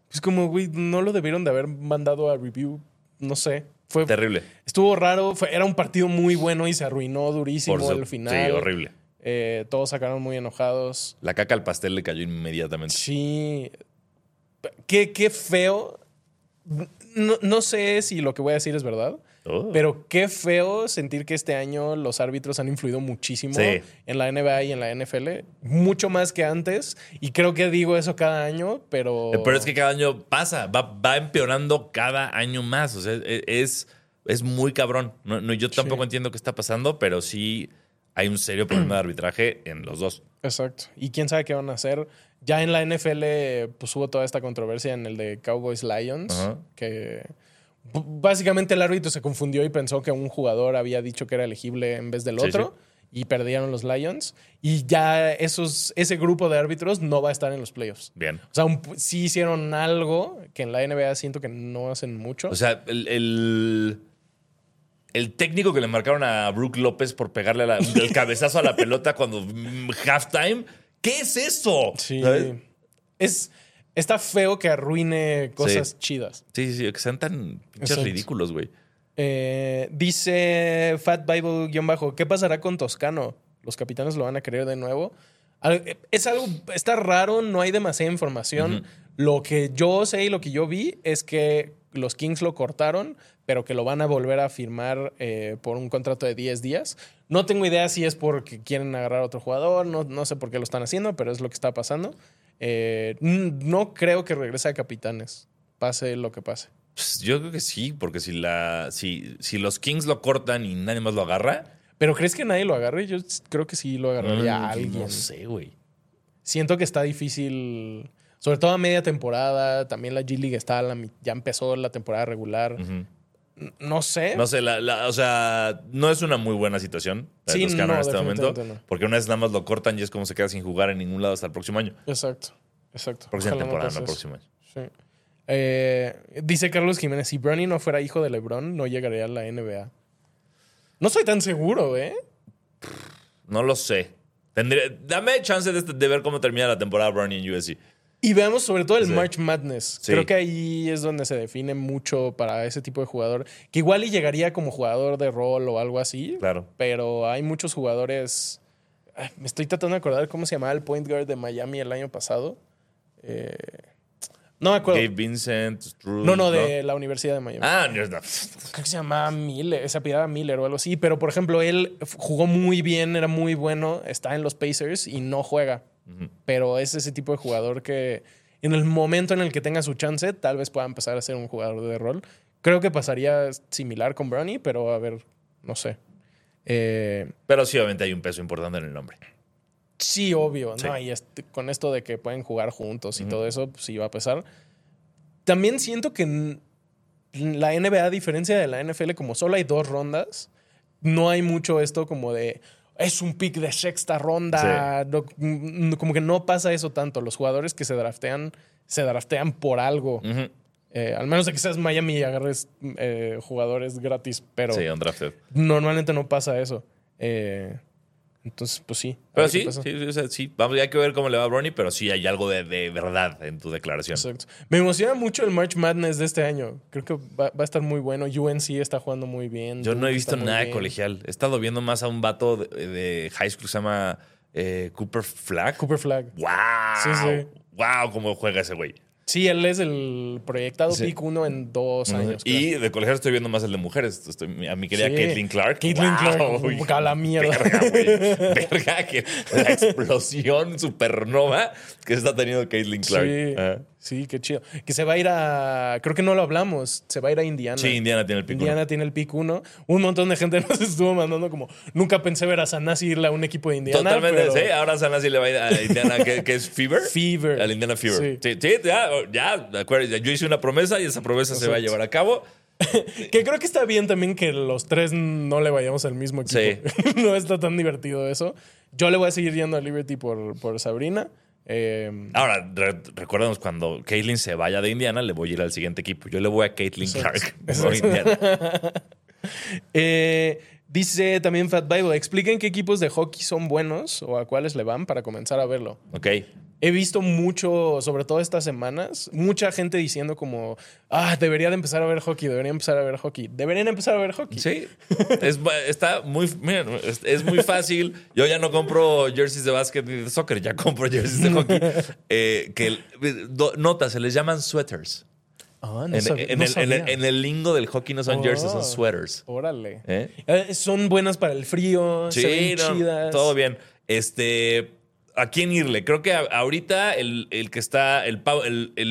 Pues como, güey, no lo debieron de haber mandado a review. No sé. Fue, Terrible. estuvo raro. Fue- era un partido muy bueno y se arruinó durísimo al final. Sí, horrible. Eh, todos sacaron muy enojados. La caca al pastel le cayó inmediatamente. Sí. Qué, qué feo. No, no sé si lo que voy a decir es verdad. Oh. Pero qué feo sentir que este año los árbitros han influido muchísimo Sí. en la NBA y en la NFL, mucho más que antes. Y creo que digo eso cada año, pero. Eh, Pero es que cada año pasa, va, va empeorando cada año más. O sea, e- es, es muy cabrón. No, no, yo tampoco Sí. entiendo qué está pasando, pero sí hay un serio problema de arbitraje en los dos. Exacto. Y quién sabe qué van a hacer. Ya en la NFL, pues hubo toda esta controversia en el de Cowboys Lions, que básicamente el árbitro se confundió y pensó que un jugador había dicho que era elegible en vez del Sí, otro. Y perdieron los Lions. Y ya esos, ese grupo de árbitros no va a estar en los playoffs. Bien. O sea, un- sí hicieron algo que en la NBA siento que no hacen mucho. O sea, el, el, el técnico que le marcaron a Brook López por pegarle a la- el cabezazo a la pelota cuando mm, halftime. ¿Qué es eso? sí. ¿Sabes? Es, está feo que arruine cosas Sí. chidas. Sí, sí, sí, que sean tan pinches ridículos, güey. Eh, dice Fat Bible-bajo, ¿qué pasará con Toscano? ¿Los capitanes lo van a querer de nuevo? Es algo, está raro, no hay demasiada información. Lo que yo sé y lo que yo vi es que los Kings lo cortaron, pero que lo van a volver a firmar eh, por un contrato de 10 días. No tengo idea si es porque quieren agarrar a otro jugador, no, no sé por qué lo están haciendo, pero es lo que está pasando. Eh, no creo que regrese a capitanes, pase lo que pase. Pues yo creo que sí, porque si, la, si, si los Kings lo cortan y nadie más lo agarra. ¿Pero crees que nadie lo agarre? Yo creo que sí lo agarraría mm, a alguien. No sé, güey. Siento que está difícil. Sobre todo a media temporada. También la G League está la ya empezó la temporada regular. No sé. No sé, la, la- o sea, no es una muy buena situación la de Sí, Toscano no, en este momento. no. Porque una vez nada más lo cortan y es como se queda sin jugar en ningún lado hasta el próximo año. Exacto. Exacto. Próxima Ojalá no temporada, no, eso. próximo año. Sí. Eh, dice Carlos Jiménez, si Bronny no fuera hijo de LeBron, no llegaría a la NBA. No soy tan seguro, ¿eh? No lo sé. Tendré, dame chance de, de ver cómo termina la temporada Brownie en USC. Y veamos sobre todo el Sí. March Madness. Sí. Creo que ahí es donde se define mucho para ese tipo de jugador. Que igual y llegaría como jugador de rol o algo así. Claro. Pero hay muchos jugadores. Ay, me estoy tratando de acordar cómo se llamaba el point guard de Miami el año pasado. Eh, no me acuerdo. Gabe Vincent, Struz, no, no, de la Universidad de Miami. Ah, no, no. Creo que se llamaba Miller, se apellidaba Miller o algo así. Pero, por ejemplo, él jugó muy bien, era muy bueno, está en los Pacers y no juega. Pero es ese tipo de jugador que en el momento en el que tenga su chance, tal vez pueda empezar a ser un jugador de rol. Creo que pasaría similar con Brownie, pero a ver, no sé. Eh, Pero sí, obviamente hay un peso importante en el nombre. sí, obvio, Sí. ¿no? Y este- con esto de que pueden jugar juntos y todo eso, pues sí va a pesar. También siento que la NBA, a diferencia de la NFL, como solo hay dos rondas, no hay mucho esto como de es un pick de sexta ronda. No, mm, como que no pasa eso tanto. Los jugadores que se draftean, se draftean por algo. Eh, al menos de que seas Miami y agarres eh, jugadores gratis, pero Sí, normalmente no pasa eso. Eh, entonces, pues sí. Pero sí, sí, sí, o sea, sí. Vamos, hay que ver cómo le va a Brownie, pero sí hay algo de, de verdad en tu declaración. Exacto. Me emociona mucho el March Madness de este año. Creo que va, va a estar muy bueno. UNC está jugando muy bien. Yo no he visto nada de bien. colegial. He estado viendo más a un vato de, de high school que se llama eh, Cooper Flag. Cooper Flag. ¡Wow! Sí, sí. ¡Wow! ¿Cómo juega ese güey? Sí, él es el proyectado Sí. pick uno en dos años. Y de colegial estoy viendo más el de mujeres. Estoy- a mi querida Sí. Caitlin Clark. Caitlin Clark, a la mierda. Verga, güey. Verga, que la explosión supernova que está teniendo Caitlin Clark. Sí. Sí, qué chido. Que se va a ir a. Creo que no lo hablamos. Se va a ir a Indiana. Sí, Indiana tiene el pico. Indiana tiene el pick uno. Un montón de gente nos estuvo mandando como. Nunca pensé ver a Sanasi irle a un equipo de Indiana. Totalmente, pero- sí. Ahora Sanasi le va a ir a Indiana, que, que es Fever. Fever. Al Indiana Fever. Sí. Sí, sí, ya, ya, de acuerdo. Yo hice una promesa y esa promesa se va a llevar a cabo. Que creo que está bien también que los tres no le vayamos al mismo equipo. no está tan divertido eso. Yo le voy a seguir yendo a Liberty por, por Sabrina. Eh, Ahora, re- recuérdanos cuando Caitlin se vaya de Indiana, le voy a ir al siguiente equipo. Yo le voy a Caitlin. Clark. no Indiana. eh, dice también Fat Bible, expliquen qué equipos de hockey son buenos o a cuáles le van para comenzar a verlo. Ok. He visto mucho, sobre todo estas semanas, mucha gente diciendo como, ah, debería de empezar a ver hockey, debería empezar a ver hockey. Deberían empezar a ver hockey. Sí. Es, está muy, miren, es, es muy fácil. Yo ya no compro jerseys de básquet ni de soccer, ya compro jerseys de hockey. Eh, que do- nota, se les llaman sweaters. Ah, no En, sabía- en no el, en el- sabía. en el lingo del hockey no son Oh. jerseys, son sweaters. Órale. ¿Eh? Eh, son buenas para el frío, se ven no, chidas. todo bien. Este, ¿a quién irle? Creo que a- ahorita el, el que está, el,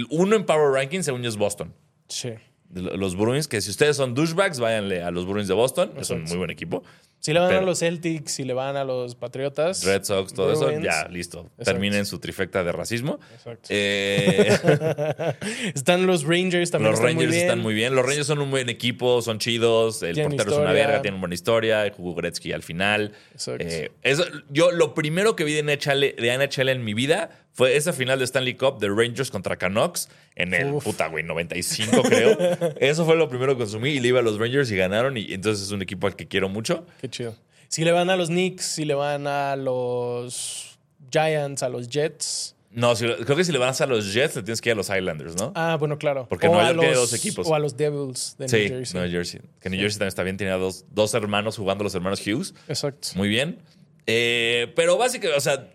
uno en Power Ranking, según yo, es Boston. Sí. Los Bruins, que si ustedes son douchebags, váyanle a los Bruins de Boston. Es un Exacto. muy buen equipo. Si le van Pero- a los Celtics, si le van a los Patriotas. Red Sox, todo eso, ya, listo. Exacto. Terminen su trifecta de racismo. Exacto. Eh, Están los Rangers también. los están Rangers muy bien. están muy bien. Los Rangers son un buen equipo, son chidos. El Tienen portero es una verga, tiene una buena historia. Jugó Gretzky al final. Exacto. Eh, eso- yo lo primero que vi de NHL, de NHL en mi vida fue esa final de Stanley Cup de Rangers contra Canucks en el Uf. puta, güey, 95 creo. Eso fue lo primero que consumí y le iba a los Rangers y ganaron. Y entonces es un equipo al que quiero mucho. Qué chido. Si le van a los Knicks, si le van a los Giants, a los Jets. No, si- creo que si le vas a los Jets, le tienes que ir a los Islanders, ¿no? Ah, bueno, claro. Porque O Nueva a York tiene los- dos equipos. O a los Devils de sí, New Jersey. New Jersey. Que New Jersey también está bien, tenía dos, dos hermanos jugando los hermanos Hughes. Exacto. Muy bien. Eh, pero básicamente, o sea,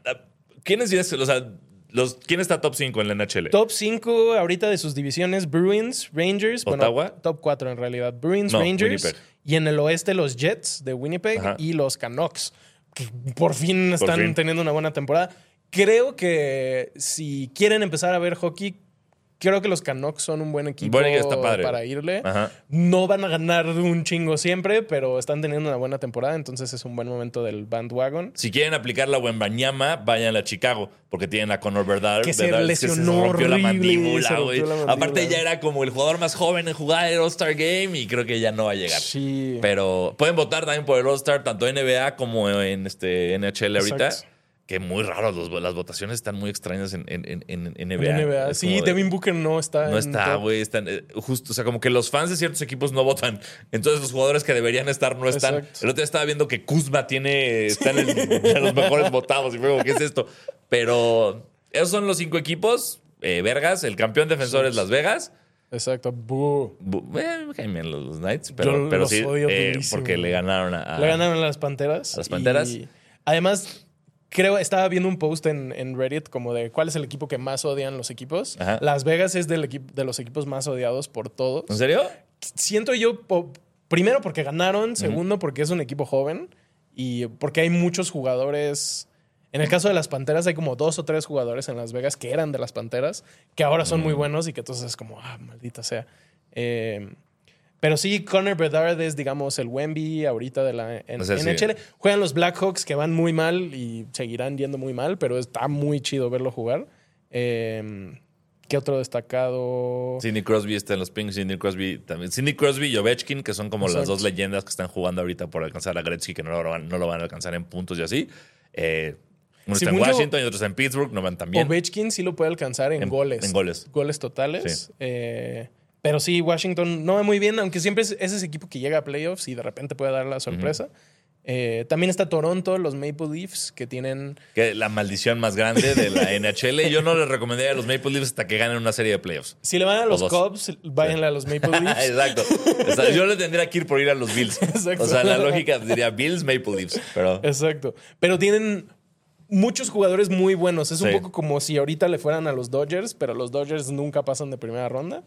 ¿quiénes dirías? O sea, los, ¿quién está top 5 en la NHL? Top 5 ahorita de sus divisiones: Bruins, Rangers. Ottawa. Bueno, top 4 en realidad. Bruins, No, Rangers. Winnipeg. Y en el oeste, los Jets de Winnipeg Ajá. y los Canucks. Que por fin están fin. teniendo una buena temporada. Creo que si quieren empezar a ver hockey, creo que los Canucks son un buen equipo está padre. para irle. Ajá. No van a ganar un chingo siempre, pero están teniendo una buena temporada, entonces es un buen momento del bandwagon. Si quieren aplicar la Wembanyama, vayan a Chicago, porque tienen a Conor Bedard. Que se lesionó rompió la mandíbula, güey. Aparte ya era como el jugador más joven en jugar el All-Star Game y creo que ya no va a llegar. Sí. Pero pueden votar también por el All-Star, tanto en NBA como en este NHL ahorita. Exacto. Que muy raro, los- las votaciones están muy extrañas en, en- en- en En NBA. Sí, de- Devin Booker no está. No está, güey. Están eh, justo, o sea, como que los fans de ciertos equipos no votan. Entonces los jugadores que deberían estar no están. Exacto. El otro día estaba viendo que Kuzma tiene, está en, en los mejores votados. Y fue como, ¿qué es esto? Pero esos son los cinco equipos. Eh, Vergas, el campeón defensor es Las Vegas. Exacto. Boo. Bu- eh, los, los Knights, pero, pero sí, eh, porque le ganaron a. Le ganaron a las Panteras. ¿A las Panteras? y además, creo, estaba viendo un post en, en Reddit como de cuál es el equipo que más odian los equipos. Ajá. Las Vegas es del equipo, de los equipos más odiados por todos. ¿En serio? Siento yo, primero porque ganaron, segundo porque es un equipo joven y porque hay muchos jugadores. En el caso de las Panteras hay como dos o tres jugadores en Las Vegas que eran de las Panteras, que ahora son Mm. muy buenos y que entonces es como, ah, maldita sea. Eh, pero sí, Connor Bedard es, digamos, el Wemby ahorita de la en, O sea, sí. NHL. Juegan los Blackhawks que van muy mal y seguirán yendo muy mal, pero está muy chido verlo jugar. Eh, ¿Qué otro destacado? Sidney Crosby está en los Pings, Sidney Crosby también. Sidney Crosby y Ovechkin, que son como las dos leyendas que están jugando ahorita por alcanzar a Gretzky, que no lo van, no lo van a alcanzar en puntos y así. Eh, uno está en Washington y otro está en Pittsburgh, no van tan bien. Ovechkin sí lo puede alcanzar en, En- goles. en goles. Goles totales. Sí. Eh, pero sí, Washington no va muy bien, aunque siempre es, es ese equipo que llega a playoffs y de repente puede dar la sorpresa. Eh, también está Toronto, los Maple Leafs, que tienen... Que la maldición más grande de la NHL. Yo no les recomendaría a los Maple Leafs hasta que ganen una serie de playoffs. Si le van a los. Cubs, váyanle a los Maple Leafs. Exacto. O sea, yo le tendría que ir por ir a los Bills. Exacto. O sea, la lógica diría Bills, Maple Leafs. Pero Exacto. Pero tienen muchos jugadores muy buenos. Es un Sí. poco como si ahorita le fueran a los Dodgers, pero los Dodgers nunca pasan de primera ronda.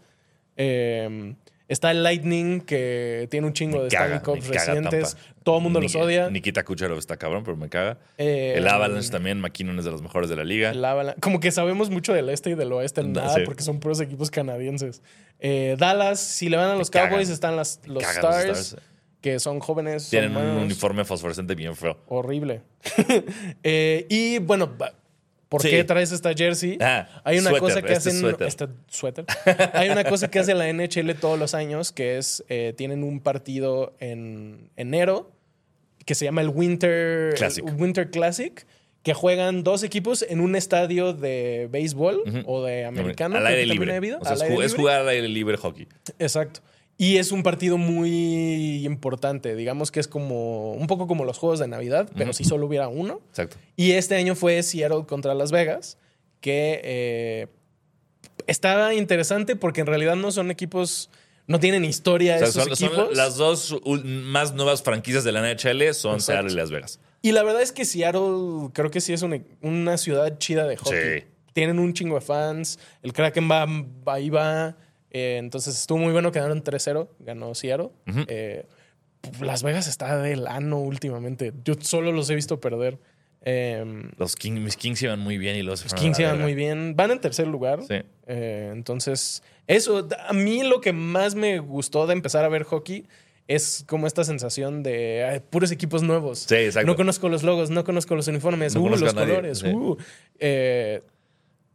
Eh, está el Lightning, que tiene un chingo Me de caga, Stanley Cups recientes. Tampa. Todo el mundo los odia. Nikita Kucherov está cabrón, pero me caga. Eh, el Avalanche también, McKinnon es de los mejores de la liga. El Avalanche- Como que sabemos mucho del este y del oeste, Da- nada, sí. porque son puros equipos canadienses. Eh, Dallas, si le van a los. Cowboys, están las, los Stars, que son jóvenes. son Tienen un uniforme fosforescente bien feo. Horrible. Eh, y bueno, ¿por Sí. qué traes esta jersey? Ah, Hay una suéter, cosa que este hacen. suéter. este suéter. Hay una cosa que hace la NHL todos los años, que es eh, tienen un partido en enero que se llama el Winter Classic. el Winter Classic. Que juegan dos equipos en un estadio de béisbol o de americano. Al aire libre. ha habido, O sea, al es, aire ju- es libre. jugar al aire libre hockey. Exacto. Y es un partido muy importante. Digamos que es como un poco como los juegos de Navidad, pero si solo hubiera uno. Exacto. Y este año fue Seattle contra Las Vegas, que eh, estaba interesante porque en realidad no son equipos, no tienen historia O sea, esos son, son equipos. las dos más nuevas franquicias de la NHL son Exacto. Seattle y Las Vegas. Y la verdad es que Seattle creo que sí es una, una ciudad chida de hockey. Sí. Tienen un chingo de fans, el Kraken va- ahí va. Eh, entonces estuvo muy bueno, quedaron 3-0, ganó Seattle. Eh, Las Vegas está del ano últimamente. Yo solo los he visto perder. Eh, Los King- mis Kings iban muy bien y los, Los Kings iban muy bien. Van en tercer lugar. Sí. Eh, entonces, eso, a mí lo que más me gustó de empezar a ver hockey es como esta sensación de ay, puros equipos nuevos. Sí, exacto. No conozco los logos, no conozco los uniformes, No uh, conozco los colores. sí. uh. Eh,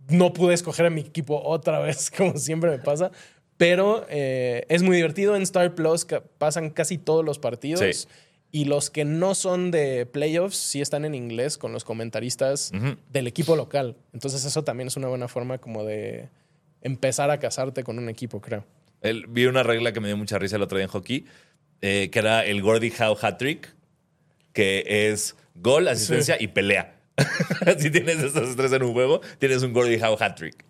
no pude escoger a mi equipo otra vez, como siempre me pasa. Pero eh, es muy divertido. En Star Plus pasan casi todos los partidos. Sí. Y los que no son de playoffs sí están en inglés con los comentaristas del equipo local. Entonces eso también es una buena forma como de empezar a casarte con un equipo, creo. El- vi una regla que me dio mucha risa el otro día en hockey, eh, que era el Gordie Howe hat trick, que es gol, asistencia y pelea. si tienes esas tres en un juego, tienes un Gordie Howe hat trick.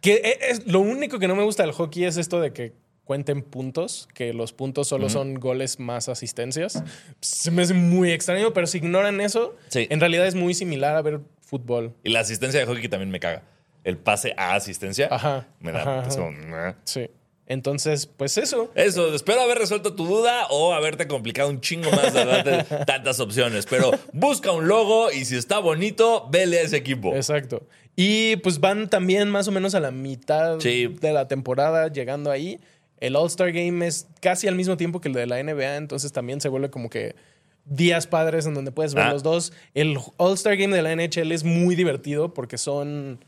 Que e- es, lo único que no me gusta del hockey es esto de que cuenten puntos, que los puntos solo son goles más asistencias. Se me hace muy extraño, pero si ignoran eso, Sí. en realidad es muy similar a ver fútbol. Y la asistencia de hockey también me caga. El pase a asistencia Ajá, me da. ajá, es ajá. como, "Nah". Sí. Entonces, pues eso. Eso, espero haber resuelto tu duda o haberte complicado un chingo más de darte tantas opciones. Pero busca un logo y si está bonito, vele a ese equipo. Exacto. Y pues van también más o menos a la mitad Sí. de la temporada llegando ahí. El All-Star Game es casi al mismo tiempo que el de la NBA, entonces también se vuelve como que días padres en donde puedes ver Ah. los dos. El All-Star Game de la NHL es muy divertido porque son.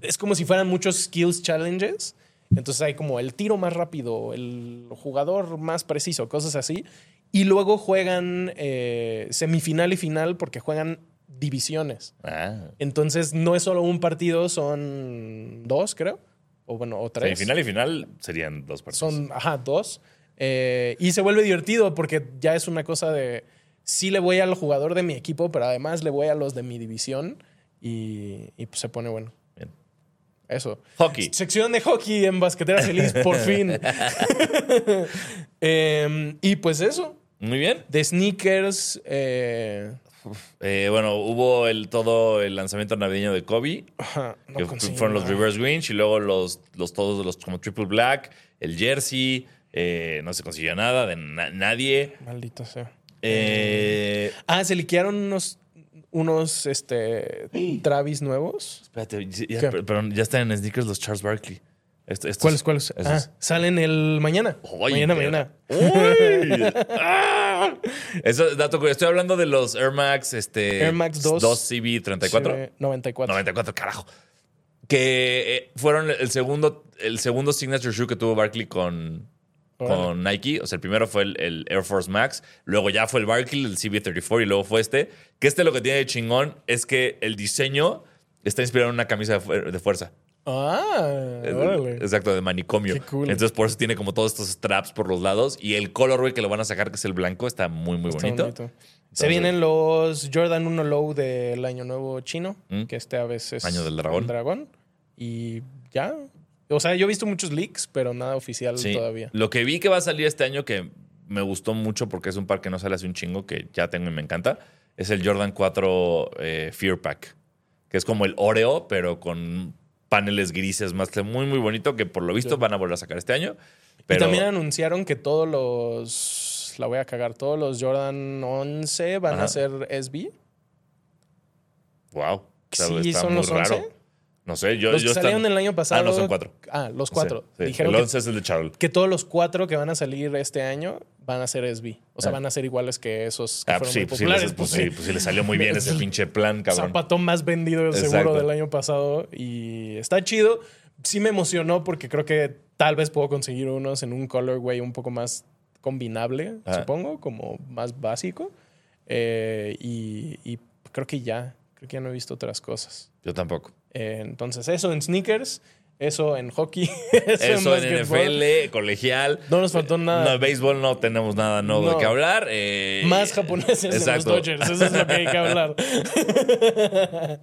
Es como si fueran muchos skills challenges. Entonces hay como el tiro más rápido, el jugador más preciso, cosas así. Y luego juegan eh, semifinal y final porque juegan divisiones. Ah. Entonces no es solo un partido, son dos, creo. O bueno, o tres. Semifinal y final serían dos partidos. Son, ajá, dos. Eh, y se vuelve divertido porque ya es una cosa de. Sí le voy al jugador de mi equipo, pero además le voy a los de mi división. Y, y, pues se pone bueno. Eso. Hockey. Sección de hockey en Basquetera Feliz, por fin. Em, y pues eso. Muy bien. De sneakers. eh, Eh, bueno, hubo el todo el lanzamiento navideño de Kobe. ajá, no que fueron los reverse Grinch y luego los, los todos los como triple black, el jersey, eh, no se consiguió nada de na- nadie. Maldito sea. Ah, se liquearon unos, unos este, Travis nuevos. espérate, ya, ¿Qué? pero- ya están en sneakers los Charles Barkley. Esto- estos- ¿Cuáles, cuáles? Ah, salen el mañana. Ay, mañana, mañana. ¡Ah! Eso, dato curioso. Estoy hablando de los Air Max, este, Air Max 2. CB34. Sí, 94. 94, carajo. Que eh, fueron el segundo, el segundo signature shoe que tuvo Barkley con. Con Nike. O sea, el primero fue el, el Air Force Max, luego ya fue el Barkley, el CB34 y luego fue este. Que este lo que tiene de chingón es que el diseño está inspirado en una camisa de, fu- de fuerza. Ah, órale. Exacto, de manicomio. Qué cool. Entonces por eso tiene como todos estos straps por los lados y el colorway que lo van a sacar, que es el blanco, está muy, muy Está bonito. bonito. Se vienen los Jordan 1 Low del Año Nuevo chino, Mm. que este a veces Año del dragón. el dragón. Y ya. O sea, yo he visto muchos leaks, pero nada oficial Sí. todavía. Lo que vi que va a salir este año que me gustó mucho porque es un par que no sale hace un chingo que ya tengo y me encanta, es el Jordan 4 eh, Fear Pack, que es como el Oreo, pero con paneles grises más muy muy bonito que por lo visto van a volver a sacar este año. Pero Y también anunciaron que todos los. La voy a cagar. Todos los Jordan 11 van Ajá. a ser SB. wow, Sí, son los 11. No sé, yo, Los yo que están- salieron el año pasado. Ah, no, son cuatro. Ah, los cuatro. Sí, sí. Dijeron el que, 11 es el de Charles. que todos los cuatro que van a salir este año van a ser SB. O sea, Ah. van a ser iguales que esos que Ah, fueron pues sí, muy pues populares. pues sí, pues sí, le salió muy bien Es ese pinche plan, cabrón. zapato más vendido seguro Exacto. del año pasado. Y está chido. Sí me emocionó porque creo que tal vez puedo conseguir unos en un colorway un poco más combinable, Ah. supongo, como más básico. Eh, y, y creo que ya, creo que ya no he visto otras cosas. Yo tampoco. Eh, entonces, eso en sneakers, eso en hockey, eso, Eso en basquetbol. NFL, colegial. No nos faltó nada. No, béisbol no tenemos nada nuevo No. de qué hablar. eh, Más japoneses en los. Dodgers, eso es lo que hay que hablar.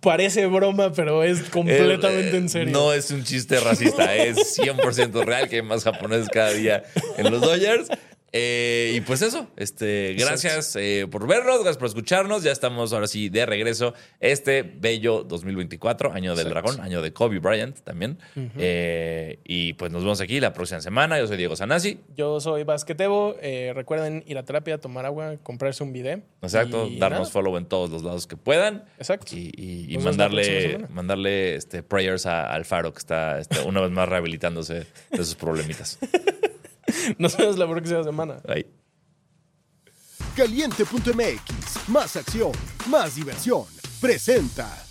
Parece broma, pero es completamente Eh, en serio. No es un chiste racista, es 100% real que hay más japoneses cada día en los Dodgers. Eh, y pues eso, este, gracias eh, por vernos, gracias por escucharnos. Ya estamos ahora sí de regreso. Este bello 2024, año del Exacto. dragón, año de Kobe Bryant también. Eh, y pues nos vemos aquí la próxima semana. Yo soy Diego Sanasi. Yo soy Basquetebo. recuerden ir a terapia, tomar agua, comprarse un video. Exacto, y darnos nada. follow en todos los lados que puedan. Exacto. Y, mandarle, mandarle este, prayers a Alfaro, que está este, una vez más rehabilitándose de sus problemitas. Nos vemos la próxima semana. Caliente.mx, más acción, más diversión. Presenta.